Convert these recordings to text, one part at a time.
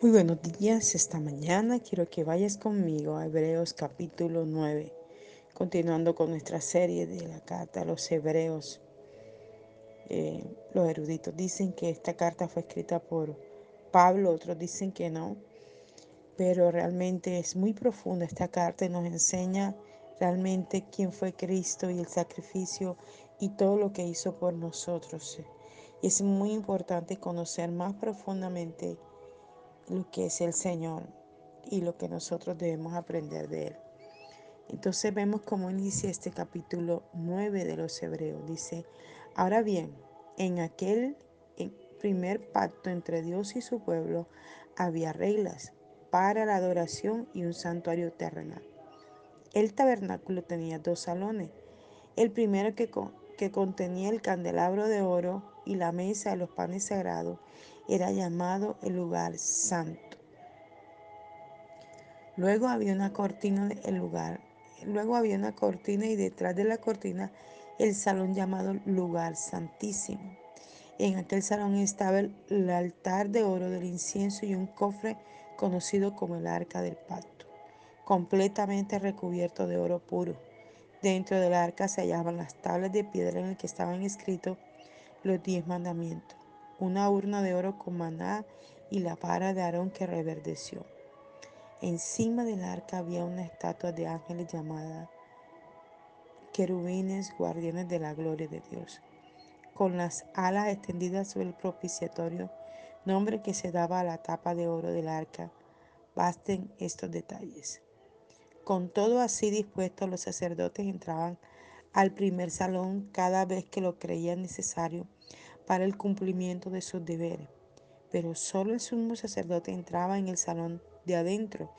Muy buenos días, esta mañana quiero que vayas conmigo a Hebreos capítulo 9, continuando con nuestra serie de la carta a los Hebreos. Eh, los eruditos dicen que esta carta fue escrita por Pablo, otros dicen que no, pero realmente es muy profunda esta carta y nos enseña realmente quién fue Cristo y el sacrificio y todo lo que hizo por nosotros. Y es muy importante conocer más profundamente lo que es el Señor y lo que nosotros debemos aprender de Él. Entonces vemos cómo inicia este capítulo 9 de los Hebreos. Dice, ahora bien, en aquel primer pacto entre Dios y su pueblo había reglas para la adoración y un santuario terrenal. El tabernáculo tenía dos salones. El primero que, que contenía el candelabro de oro y la mesa de los panes sagrados era llamado el lugar santo. Luego había una cortina el lugar. Luego había una cortina y detrás de la cortina el salón llamado lugar santísimo. En aquel salón estaba el altar de oro del incienso y un cofre conocido como el arca del pacto, completamente recubierto de oro puro. Dentro del arca se hallaban las tablas de piedra en las que estaban escritos los diez mandamientos una urna de oro con maná y la vara de Aarón que reverdeció. Encima del arca había una estatua de ángeles llamada querubines guardianes de la gloria de Dios, con las alas extendidas sobre el propiciatorio, nombre que se daba a la tapa de oro del arca. Basten estos detalles. Con todo así dispuesto, los sacerdotes entraban al primer salón cada vez que lo creían necesario para el cumplimiento de sus deberes. Pero solo el sumo sacerdote entraba en el salón de adentro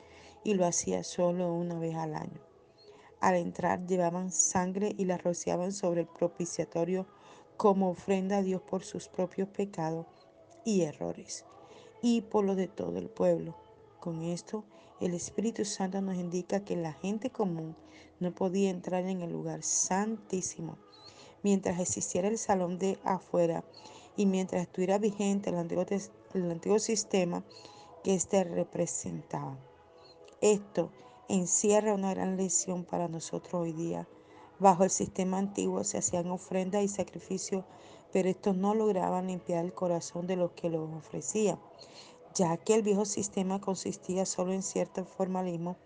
y lo hacía solo una vez al año. Al entrar llevaban sangre y la rociaban sobre el propiciatorio como ofrenda a Dios por sus propios pecados y errores y por los de todo el pueblo. Con esto, el Espíritu Santo nos indica que la gente común no podía entrar en el lugar santísimo mientras existiera el salón de afuera y mientras estuviera vigente el antiguo, el antiguo sistema que éste representaba. Esto encierra una gran lección para nosotros hoy día. Bajo el sistema antiguo se hacían ofrendas y sacrificios, pero estos no lograban limpiar el corazón de los que los ofrecían, ya que el viejo sistema consistía solo en cierto formalismo,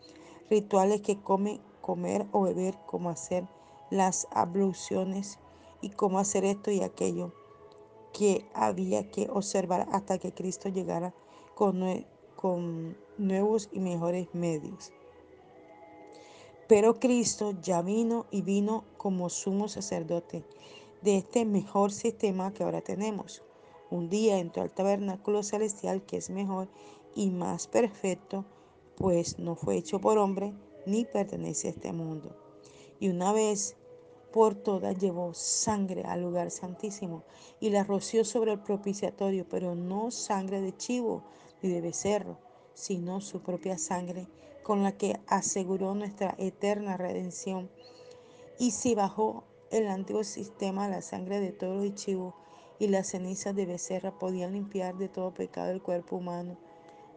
rituales que come, comer o beber, como hacer las abluciones y cómo hacer esto y aquello que había que observar hasta que Cristo llegara con, nuevos y mejores medios. Pero Cristo ya vino y vino como sumo sacerdote de este mejor sistema que ahora tenemos. Un día entró al tabernáculo celestial que es mejor y más perfecto, pues no fue hecho por hombre ni pertenece a este mundo. Y una vez por todas llevó sangre al lugar santísimo y la roció sobre el propiciatorio, pero no sangre de chivo ni de becerro, sino su propia sangre con la que aseguró nuestra eterna redención. Y si bajó el antiguo sistema la sangre de toros y chivos y las cenizas de becerra podían limpiar de todo pecado el cuerpo humano,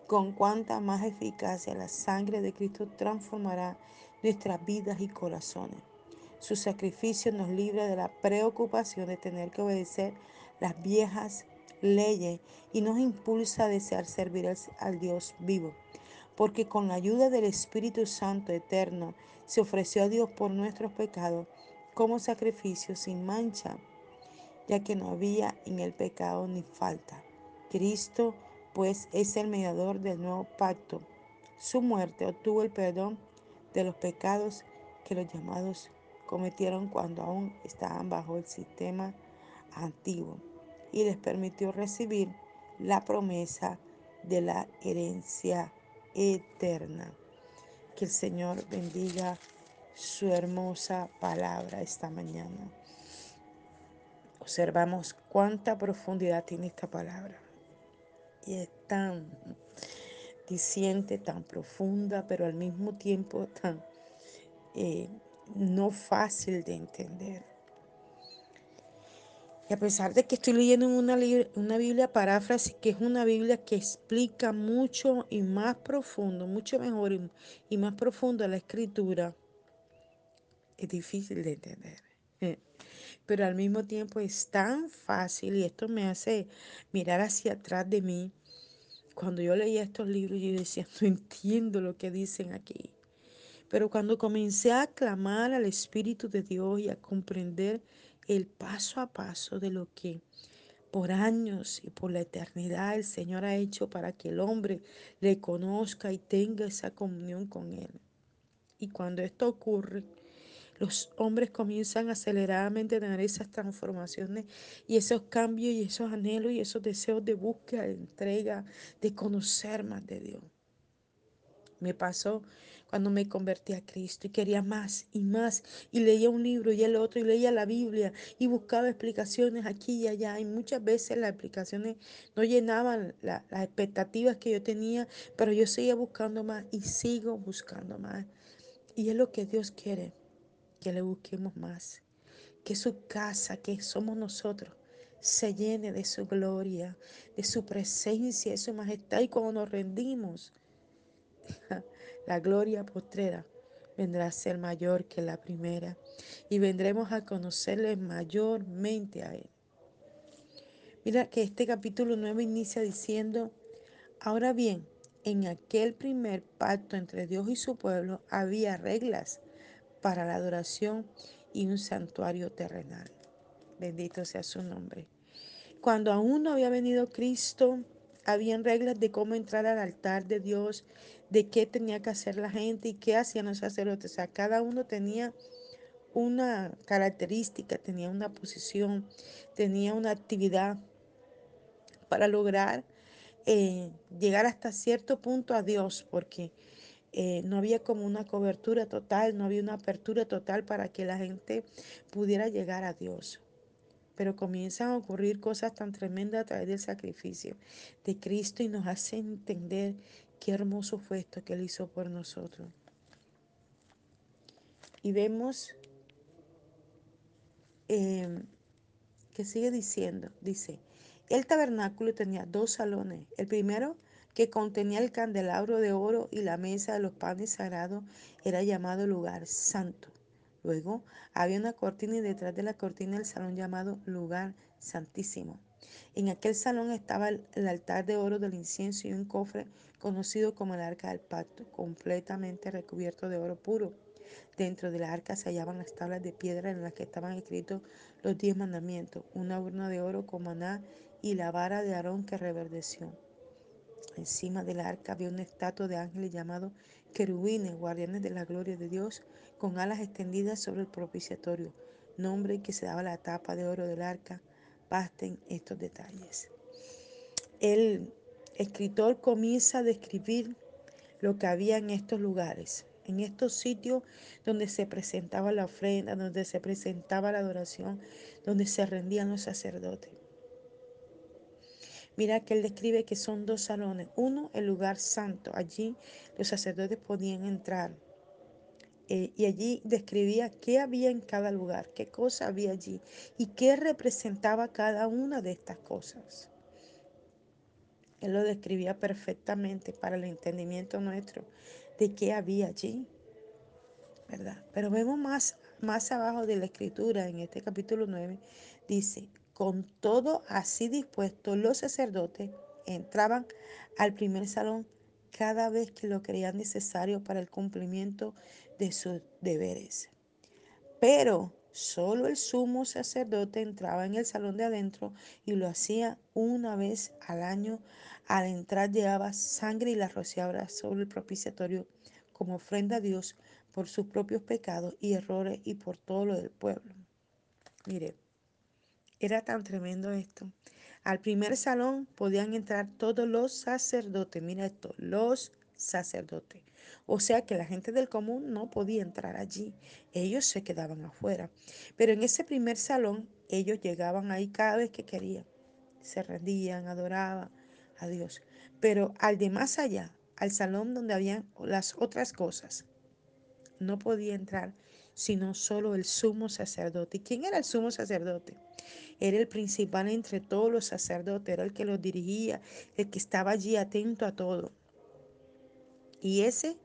con cuánta más eficacia la sangre de Cristo transformará nuestras vidas y corazones. Su sacrificio nos libra de la preocupación de tener que obedecer las viejas leyes y nos impulsa a desear servir al, Dios vivo. Porque con la ayuda del Espíritu Santo eterno se ofreció a Dios por nuestros pecados como sacrificio sin mancha, ya que no había en el pecado ni falta. Cristo pues es el mediador del nuevo pacto. Su muerte obtuvo el perdón de los pecados que los llamados cometieron cuando aún estaban bajo el sistema antiguo y les permitió recibir la promesa de la herencia eterna. Que el Señor bendiga su hermosa palabra esta mañana. Observamos cuánta profundidad tiene esta palabra. Y es tan diciente, tan profunda, pero al mismo tiempo tan eh, no fácil de entender. Y a pesar de que estoy leyendo una, una Biblia paráfrasis, que es una Biblia que explica mucho y más profundo, mucho mejor y, y más profundo la escritura, es difícil de entender. Pero al mismo tiempo es tan fácil y esto me hace mirar hacia atrás de mí. Cuando yo leía estos libros, yo decía, no entiendo lo que dicen aquí. Pero cuando comencé a clamar al Espíritu de Dios y a comprender el paso a paso de lo que por años y por la eternidad el Señor ha hecho para que el hombre le conozca y tenga esa comunión con Él. Y cuando esto ocurre, los hombres comienzan aceleradamente a tener esas transformaciones y esos cambios y esos anhelos y esos deseos de búsqueda, de entrega, de conocer más de Dios. Me pasó cuando me convertí a Cristo y quería más y más y leía un libro y el otro y leía la Biblia y buscaba explicaciones aquí y allá y muchas veces las explicaciones no llenaban la, las expectativas que yo tenía, pero yo seguía buscando más y sigo buscando más. Y es lo que Dios quiere, que le busquemos más, que su casa, que somos nosotros, se llene de su gloria, de su presencia, de su majestad y cuando nos rendimos la gloria postrera vendrá a ser mayor que la primera y vendremos a conocerle mayormente a Él. Mira que este capítulo 9 inicia diciendo, ahora bien, en aquel primer pacto entre Dios y su pueblo había reglas para la adoración y un santuario terrenal. Bendito sea su nombre. Cuando aún no había venido Cristo, habían reglas de cómo entrar al altar de Dios, de qué tenía que hacer la gente y qué hacían los sacerdotes. O sea, cada uno tenía una característica, tenía una posición, tenía una actividad para lograr eh, llegar hasta cierto punto a Dios, porque eh, no había como una cobertura total, no había una apertura total para que la gente pudiera llegar a Dios. Pero comienzan a ocurrir cosas tan tremendas a través del sacrificio de Cristo y nos hace entender qué hermoso fue esto que Él hizo por nosotros. Y vemos eh, que sigue diciendo, dice, el tabernáculo tenía dos salones. El primero, que contenía el candelabro de oro y la mesa de los panes sagrados, era llamado lugar santo. Luego había una cortina y detrás de la cortina el salón llamado lugar santísimo. En aquel salón estaba el, altar de oro del incienso y un cofre conocido como el arca del pacto, completamente recubierto de oro puro. Dentro de la arca se hallaban las tablas de piedra en las que estaban escritos los diez mandamientos, una urna de oro con maná y la vara de Aarón que reverdeció. Encima del arca había una estatua de ángeles llamados querubines, guardianes de la gloria de Dios, con alas extendidas sobre el propiciatorio, nombre que se daba la tapa de oro del arca. Basten estos detalles. El escritor comienza a describir lo que había en estos lugares, en estos sitios donde se presentaba la ofrenda, donde se presentaba la adoración, donde se rendían los sacerdotes. Mira que él describe que son dos salones. Uno, el lugar santo. Allí los sacerdotes podían entrar. Eh, y allí describía qué había en cada lugar, qué cosa había allí y qué representaba cada una de estas cosas. Él lo describía perfectamente para el entendimiento nuestro de qué había allí. ¿Verdad? Pero vemos más, más abajo de la escritura, en este capítulo 9, dice, con todo así dispuesto, los sacerdotes entraban al primer salón cada vez que lo creían necesario para el cumplimiento de sus deberes. Pero solo el sumo sacerdote entraba en el salón de adentro y lo hacía una vez al año. Al entrar llevaba sangre y la rociaba sobre el propiciatorio como ofrenda a Dios por sus propios pecados y errores y por todo lo del pueblo. Mire, era tan tremendo esto. Al primer salón podían entrar todos los sacerdotes. Mira esto, los sacerdotes. O sea que la gente del común no podía entrar allí. Ellos se quedaban afuera. Pero en ese primer salón ellos llegaban ahí cada vez que querían. Se rendían, adoraban a Dios. Pero al de más allá, al salón donde habían las otras cosas, no podía entrar sino solo el sumo sacerdote. ¿Y quién era el sumo sacerdote? Era el principal entre todos los sacerdotes, era el que los dirigía, el que estaba allí atento a todo. Y ese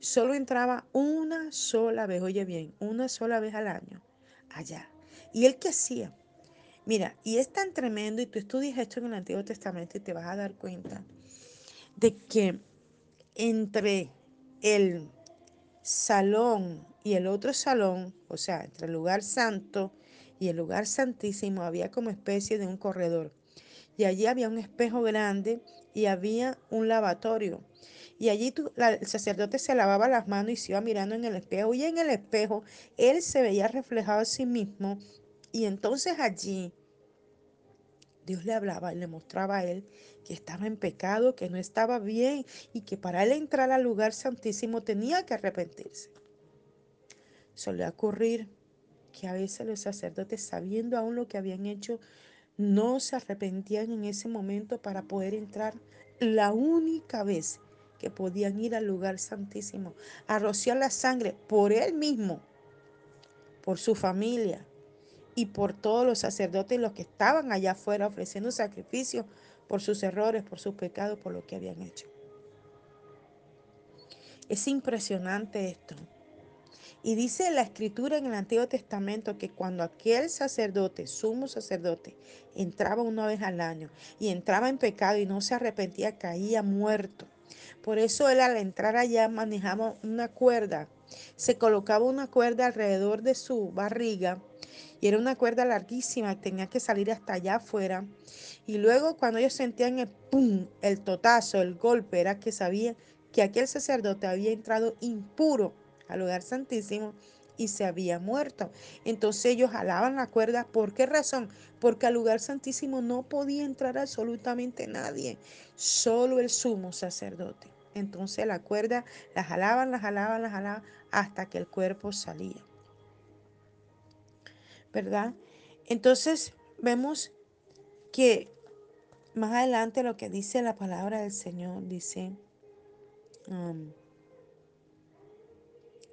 solo entraba una sola vez, oye bien, una sola vez al año, allá. ¿Y él qué hacía? Mira, y es tan tremendo, y tú estudias esto en el Antiguo Testamento y te vas a dar cuenta de que entre el salón y el otro salón, o sea, entre el lugar santo y el lugar santísimo, había como especie de un corredor. Y allí había un espejo grande y había un lavatorio. Y allí el sacerdote se lavaba las manos y se iba mirando en el espejo. Y en el espejo él se veía reflejado a sí mismo. Y entonces allí Dios le hablaba y le mostraba a él que estaba en pecado, que no estaba bien y que para él entrar al lugar santísimo tenía que arrepentirse. Solía ocurrir que a veces los sacerdotes, sabiendo aún lo que habían hecho, no se arrepentían en ese momento para poder entrar la única vez que podían ir al lugar santísimo, a rociar la sangre por él mismo, por su familia y por todos los sacerdotes los que estaban allá afuera ofreciendo sacrificios por sus errores, por sus pecados, por lo que habían hecho. Es impresionante esto. Y dice la escritura en el Antiguo Testamento que cuando aquel sacerdote, sumo sacerdote, entraba una vez al año y entraba en pecado y no se arrepentía, caía muerto. Por eso él al entrar allá manejaba una cuerda, se colocaba una cuerda alrededor de su barriga y era una cuerda larguísima, tenía que salir hasta allá afuera. Y luego cuando ellos sentían el pum, el totazo, el golpe, era que sabían que aquel sacerdote había entrado impuro al lugar santísimo y se había muerto. Entonces ellos jalaban la cuerda. ¿Por qué razón? Porque al lugar santísimo no podía entrar absolutamente nadie, solo el sumo sacerdote. Entonces la cuerda la jalaban, la jalaban, la jalaban hasta que el cuerpo salía. ¿Verdad? Entonces vemos que más adelante lo que dice la palabra del Señor dice, um,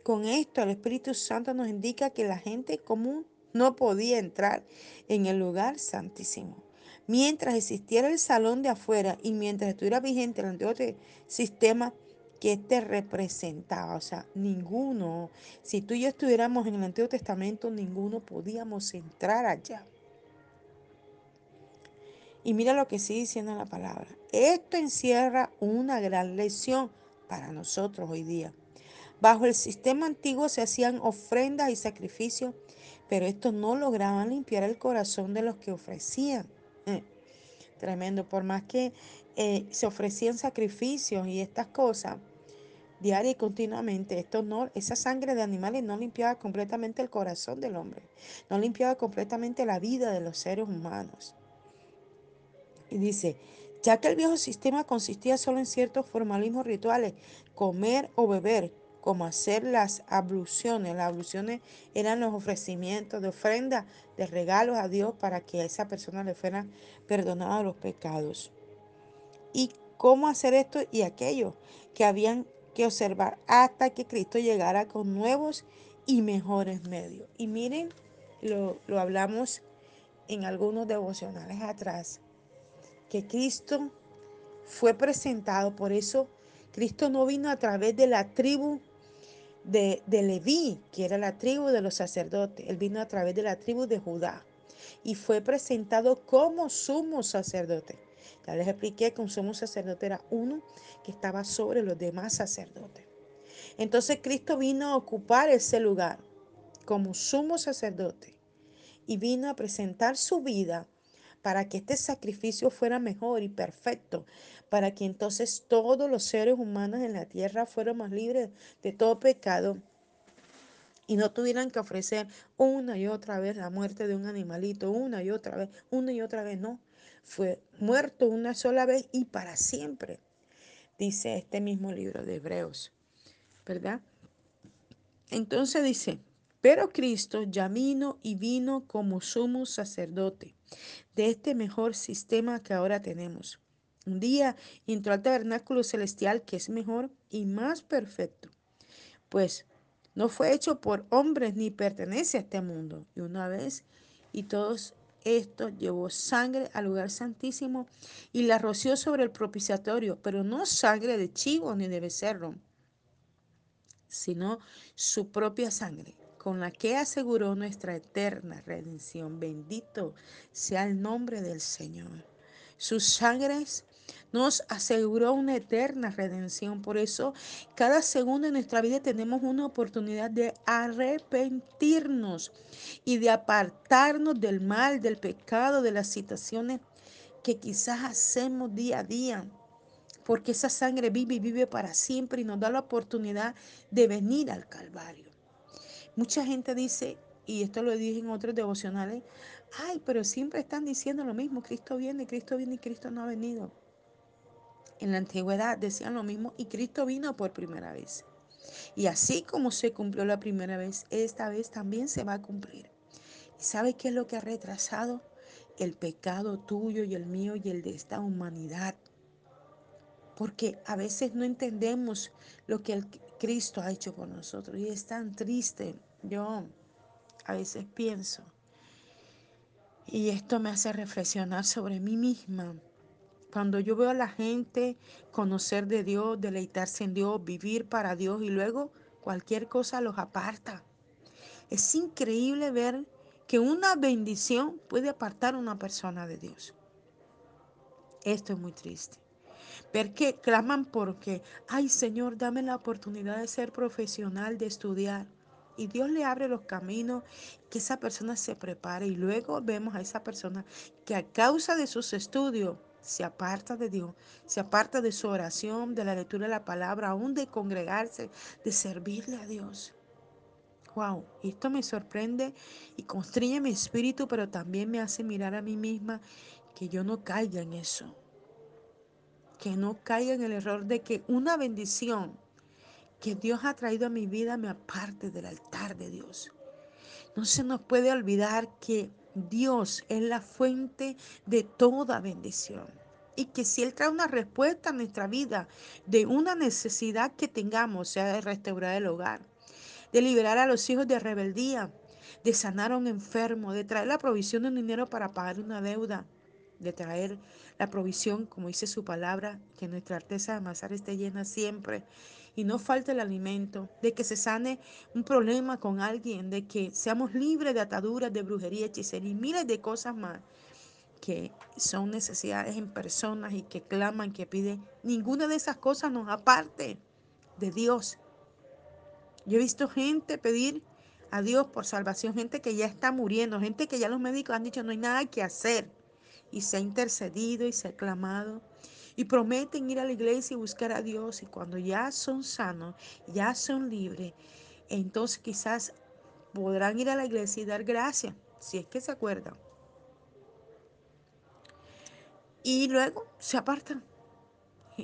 con esto el Espíritu Santo nos indica que la gente común no podía entrar en el lugar santísimo. Mientras existiera el salón de afuera y mientras estuviera vigente el antiguo sistema que este representaba, o sea, ninguno, si tú y yo estuviéramos en el Antiguo Testamento, ninguno podíamos entrar allá. Y mira lo que sigue diciendo la palabra. Esto encierra una gran lección para nosotros hoy día. Bajo el sistema antiguo se hacían ofrendas y sacrificios, pero estos no lograban limpiar el corazón de los que ofrecían. Eh, tremendo, por más que eh, se ofrecían sacrificios y estas cosas diaria y continuamente, esto no, esa sangre de animales no limpiaba completamente el corazón del hombre, no limpiaba completamente la vida de los seres humanos. Y dice, ya que el viejo sistema consistía solo en ciertos formalismos rituales, comer o beber, como hacer las abluciones. Las abluciones eran los ofrecimientos de ofrenda, de regalos a Dios para que a esa persona le fueran perdonados los pecados. Y cómo hacer esto y aquello que habían que observar hasta que Cristo llegara con nuevos y mejores medios. Y miren, lo, lo hablamos en algunos devocionales atrás, que Cristo fue presentado, por eso Cristo no vino a través de la tribu de, de, Leví, que era la tribu de los sacerdotes. Él vino a través de la tribu de Judá y fue presentado como sumo sacerdote. Ya les expliqué que un sumo sacerdote era uno que estaba sobre los demás sacerdotes. Entonces Cristo vino a ocupar ese lugar como sumo sacerdote y vino a presentar su vida para que este sacrificio fuera mejor y perfecto, para que entonces todos los seres humanos en la tierra fuéramos libres de todo pecado y no tuvieran que ofrecer una y otra vez la muerte de un animalito, una y otra vez, una y otra vez, no. Fue muerto una sola vez y para siempre, dice este mismo libro de Hebreos, ¿verdad? Entonces dice, pero Cristo ya vino y vino como sumo sacerdote de este mejor sistema que ahora tenemos. Un día entró al tabernáculo celestial que es mejor y más perfecto, pues No fue hecho por hombres ni pertenece a este mundo. Y una vez y todos esto llevó sangre al lugar santísimo y la roció sobre el propiciatorio, pero no sangre de chivo ni de becerro, sino su propia sangre, con la que aseguró nuestra eterna redención. Bendito sea el nombre del Señor. Sus sangres nos aseguró una eterna redención. Por eso, cada segundo de nuestra vida tenemos una oportunidad de arrepentirnos y de apartarnos del mal, del pecado, de las situaciones que quizás hacemos día a día. Porque esa sangre vive y vive para siempre y nos da la oportunidad de venir al Calvario. Mucha gente dice, y esto lo dije en otros devocionales, ay, pero siempre están diciendo lo mismo, Cristo viene, Cristo viene y Cristo no ha venido en la antigüedad decían lo mismo y Cristo vino por primera vez. Y así como se cumplió la primera vez, esta vez también se va a cumplir. ¿Y sabe qué es lo que ha retrasado? El pecado tuyo y el mío y el de esta humanidad. Porque a veces no entendemos lo que el Cristo ha hecho por nosotros. Y es tan triste. Yo a veces pienso. Y esto me hace reflexionar sobre mí misma. Cuando yo veo a la gente conocer de Dios, deleitarse en Dios, vivir para Dios y luego cualquier cosa los aparta. Es increíble ver que una bendición puede apartar a una persona de Dios. Esto es muy triste. Ver que claman porque, ay Señor, dame la oportunidad de ser profesional, de estudiar. Y Dios le abre los caminos, que esa persona se prepare. Y luego vemos a esa persona que a causa de sus estudios se aparta de Dios, se aparta de su oración, de la lectura de la palabra, aún de congregarse, de servirle a Dios. Wow, esto me sorprende y constriñe mi espíritu, pero también me hace mirar a mí misma que yo no caiga en eso. Que no caiga en el error de que una bendición que Dios ha traído a mi vida me aparte del altar de Dios. No se nos puede olvidar que Dios es la fuente de toda bendición. Y que si Él trae una respuesta a nuestra vida de una necesidad que tengamos, sea de restaurar el hogar, de liberar a los hijos de rebeldía, de sanar a un enfermo, de traer la provisión de un dinero para pagar una deuda, de traer la provisión, como dice su palabra, que nuestra artesa de amasar esté llena siempre y no falte el alimento, de que se sane un problema con alguien, de que seamos libres de ataduras, de brujería, hechicería y miles de cosas más que son necesidades en personas y que claman, que piden. Ninguna de esas cosas nos aparte de Dios. Yo he visto gente pedir a Dios por salvación, gente que ya está muriendo, gente que ya los médicos han dicho no hay nada que hacer. Y se ha intercedido y se ha clamado y prometen ir a la iglesia y buscar a Dios y cuando ya son sanos, ya son libres, entonces quizás podrán ir a la iglesia y dar gracias, si es que se acuerdan. Y luego se apartan.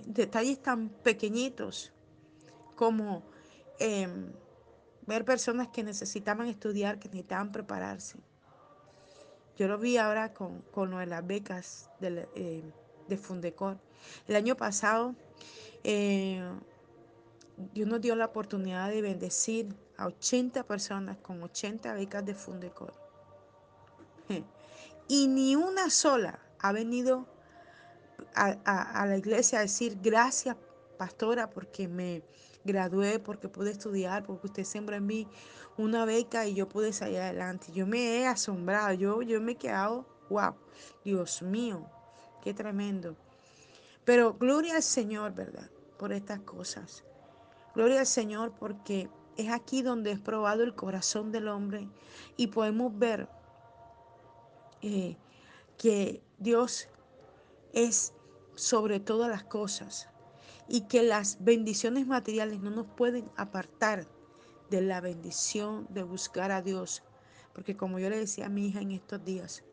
Detalles tan pequeñitos como eh, ver personas que necesitaban estudiar, que necesitaban prepararse. Yo lo vi ahora con, con lo de las becas de, eh, de Fundecor. El año pasado eh, Dios nos dio la oportunidad de bendecir a 80 personas con 80 becas de Fundecor. Y ni una sola ha venido a, la iglesia a decir gracias, pastora, porque me gradué, porque pude estudiar, porque usted sembró en mí una beca y yo pude salir adelante. Yo me he asombrado, yo, yo me he quedado, wow, Dios mío, qué tremendo. Pero gloria al Señor, ¿verdad? Por estas cosas. Gloria al Señor porque es aquí donde es probado el corazón del hombre y podemos ver eh, que Dios es sobre todas las cosas y que las bendiciones materiales no nos pueden apartar de la bendición de buscar a Dios. Porque como yo le decía a mi hija en estos días,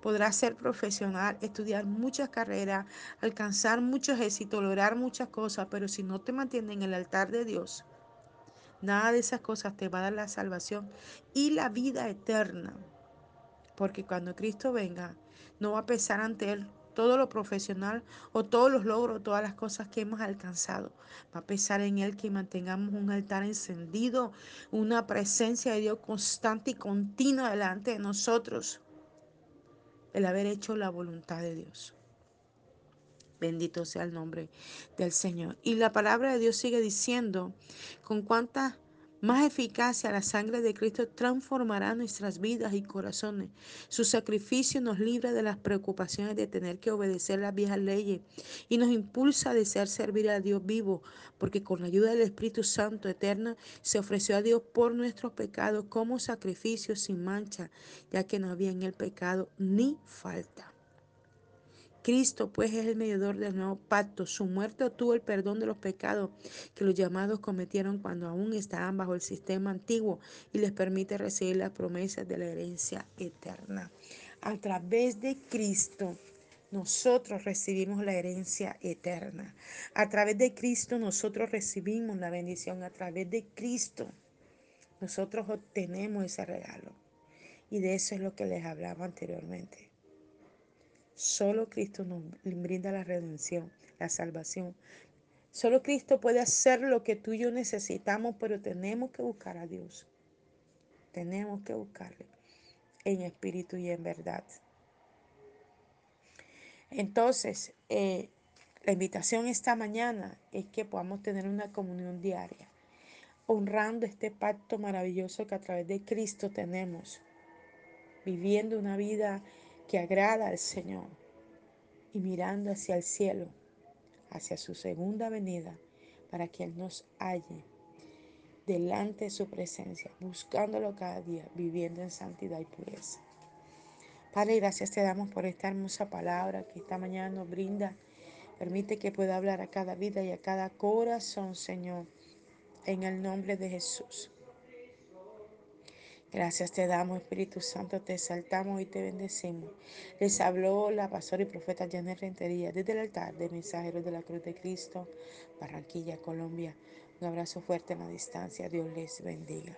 podrás ser profesional, estudiar muchas carreras, alcanzar muchos éxitos, lograr muchas cosas, pero si no te mantienes en el altar de Dios, nada de esas cosas te va a dar la salvación y la vida eterna. Porque cuando Cristo venga, no va a pesar ante Él todo lo profesional o todos los logros, todas las cosas que hemos alcanzado. Va a pesar en Él que mantengamos un altar encendido, una presencia de Dios constante y continua delante de nosotros. El haber hecho la voluntad de Dios. Bendito sea el nombre del Señor. Y la palabra de Dios sigue diciendo, con cuánta más eficacia la sangre de Cristo transformará nuestras vidas y corazones. Su sacrificio nos libra de las preocupaciones de tener que obedecer las viejas leyes y nos impulsa a desear servir a Dios vivo, porque con la ayuda del Espíritu Santo eterno se ofreció a Dios por nuestros pecados como sacrificio sin mancha, ya que no había en el pecado ni falta. Cristo pues es el mediador del nuevo pacto. Su muerte obtuvo el perdón de los pecados que los llamados cometieron cuando aún estaban bajo el sistema antiguo y les permite recibir las promesas de la herencia eterna. A través de Cristo nosotros recibimos la herencia eterna. A través de Cristo nosotros recibimos la bendición. A través de Cristo nosotros obtenemos ese regalo. Y de eso es lo que les hablaba anteriormente. Solo Cristo nos brinda la redención, la salvación. Solo Cristo puede hacer lo que tú y yo necesitamos, pero tenemos que buscar a Dios. Tenemos que buscarle en espíritu y en verdad. Entonces, eh, la invitación esta mañana es que podamos tener una comunión diaria, honrando este pacto maravilloso que a través de Cristo tenemos, viviendo una vida que agrada al Señor y mirando hacia el cielo, hacia su segunda venida, para que Él nos halle delante de su presencia, buscándolo cada día, viviendo en santidad y pureza. Padre, gracias te damos por esta hermosa palabra que esta mañana nos brinda. Permite que pueda hablar a cada vida y a cada corazón, Señor, en el nombre de Jesús. Gracias te damos, Espíritu Santo, te exaltamos y te bendecimos. Les habló la pastora y profeta Janet Rentería desde el altar de Mensajeros de la Cruz de Cristo, Barranquilla, Colombia. Un abrazo fuerte en la distancia. Dios les bendiga.